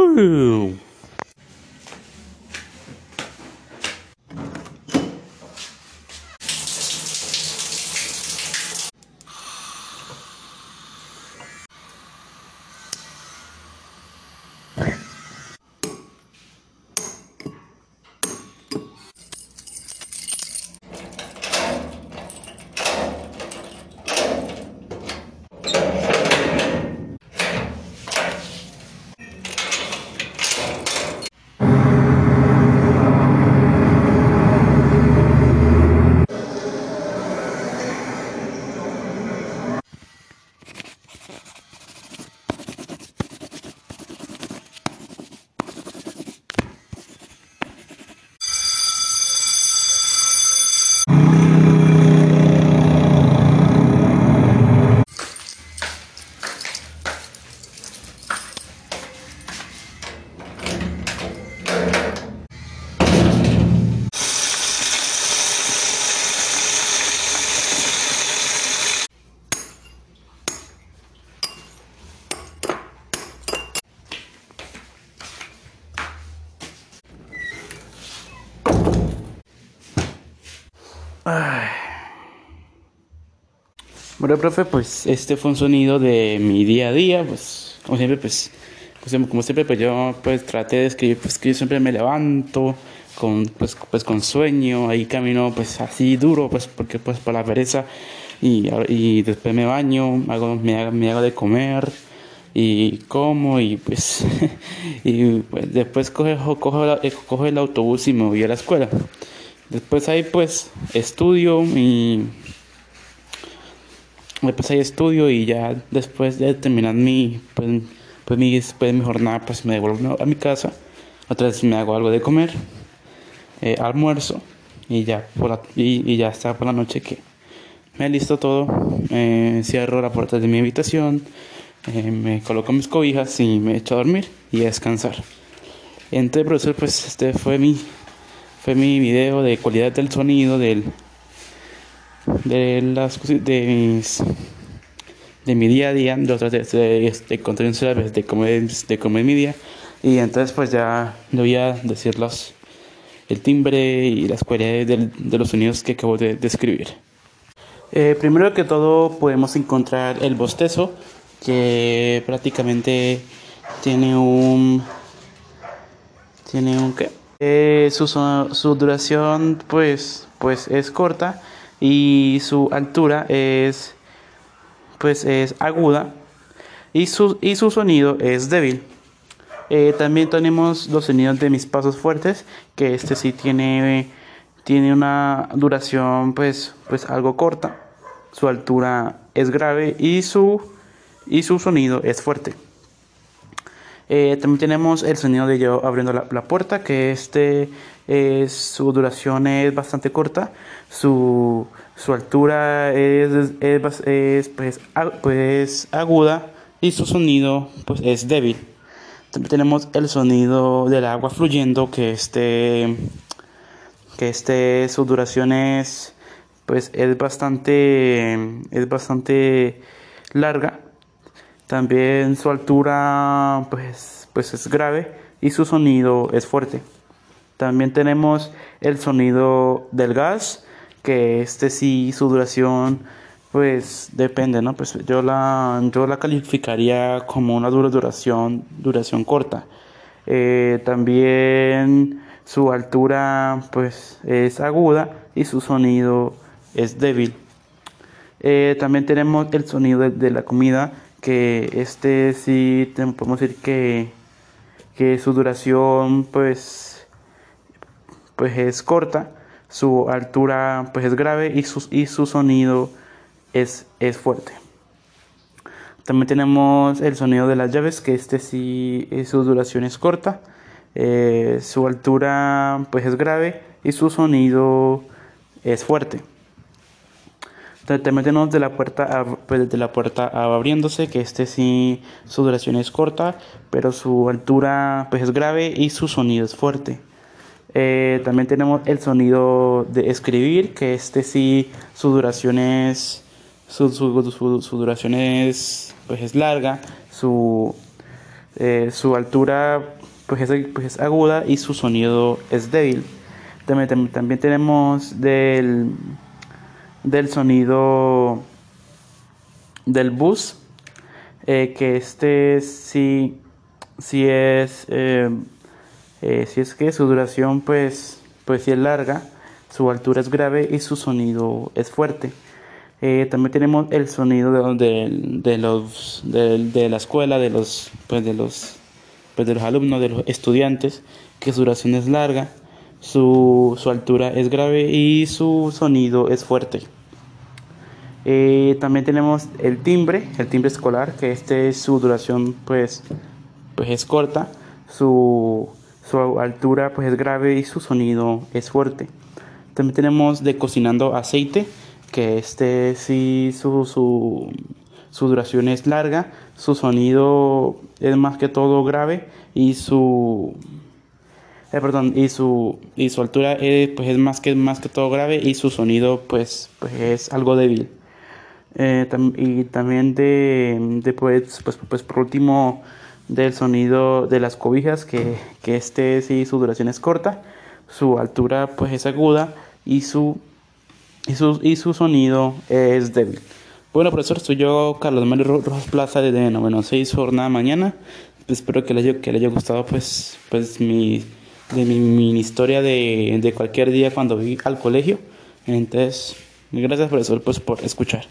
Ooh. Bueno, profe, pues este fue un sonido de mi día a día, pues como siempre, pues, pues como siempre, pues yo pues traté de escribir, pues que yo siempre me levanto con, pues, pues con sueño, ahí camino pues así duro, pues porque pues por la pereza y, y después me baño, hago, me, me hago de comer y como y pues y pues, después cojo, cojo, cojo el autobús y me voy a la escuela. Después ahí pues estudio y después ahí estudio y ya después de terminar mi pues, pues mi, después mi jornada pues me devuelvo a mi casa. Otra vez me hago algo de comer, eh, almuerzo y ya por la, y, ya está por la noche que me listo todo, eh, cierro la puerta de mi habitación, eh, me coloco mis cobijas y me echo a dormir y a descansar. Entonces, profesor, pues este fue mi fue mi video de cualidad del sonido del de las de mis de mi día a día de otras de, de, de contenido de cómo es, de cómo es mi día. Y entonces pues ya le voy a decir los el timbre y las cualidades de, de los sonidos que acabo de describir. Eh, primero que todo podemos encontrar el bostezo que prácticamente tiene un tiene un qué. Eh, su, su, duración pues, pues es corta y su altura es pues es aguda y su, y su sonido es débil. Eh, también tenemos los sonidos de mis pasos fuertes, que este sí tiene, tiene una duración pues, pues algo corta. Su altura es grave y su, y su sonido es fuerte. Eh, también tenemos el sonido de yo abriendo la, puerta, que este su duración es bastante corta, su, su altura es, es, pues, pues, aguda y su sonido pues, es débil. También tenemos el sonido del agua fluyendo, que este, que este su duración es, pues, es bastante, es bastante larga también su altura pues, pues es grave y su sonido es fuerte. También tenemos el sonido del gas, que este sí su duración pues depende, ¿no? Pues yo la, yo la calificaría como una dura duración, duración corta. Eh, también su altura pues es aguda y su sonido es débil. Eh, también tenemos el sonido de la comida que este sí podemos decir que, que su duración pues pues es corta su altura pues es grave y su, y su sonido es, es fuerte. También tenemos el sonido de las llaves que este sí su duración es corta eh, su altura pues es grave y su sonido es fuerte también tenemos de la puerta, pues de la puerta abriéndose, que este sí su duración es corta, pero su altura pues es grave y su sonido es fuerte. Eh, también tenemos el sonido de escribir, que este sí su duración es su, su, su, duración es pues es larga, su Eh, su altura pues es, pues es, aguda y su sonido es débil. También, también tenemos del, del sonido del bus, eh, que este sí, sí es, eh, si es que su duración pues, pues sí es larga, su altura es grave y su sonido es fuerte. Eh, también tenemos el sonido de, de, los de, la escuela, de los pues de los pues de los alumnos, de los estudiantes, que su duración es larga, su, su altura es grave y su sonido es fuerte. Eh, también tenemos el timbre, el timbre escolar, que este su duración pues, pues es corta, su, su altura pues es grave y su sonido es fuerte. También tenemos de cocinando aceite, que este sí su, su, su duración es larga, su sonido es más que todo grave y su eh, perdón, y su y su altura es, pues es más que más que todo grave y su sonido pues, pues es algo débil. Eh, y también de, de pues, pues, pues, por último del sonido de las cobijas que, que este sí su duración es corta, su altura pues es aguda y su y su, y su sonido es débil. Bueno, profesor, soy yo, Carlos Mario Rojas Plaza, de noveno 6 jornada mañana. espero que le haya, que le haya gustado pues, pues mi, de mi, historia de, de cualquier día cuando vi al colegio. Entonces, gracias profesor pues, por escuchar.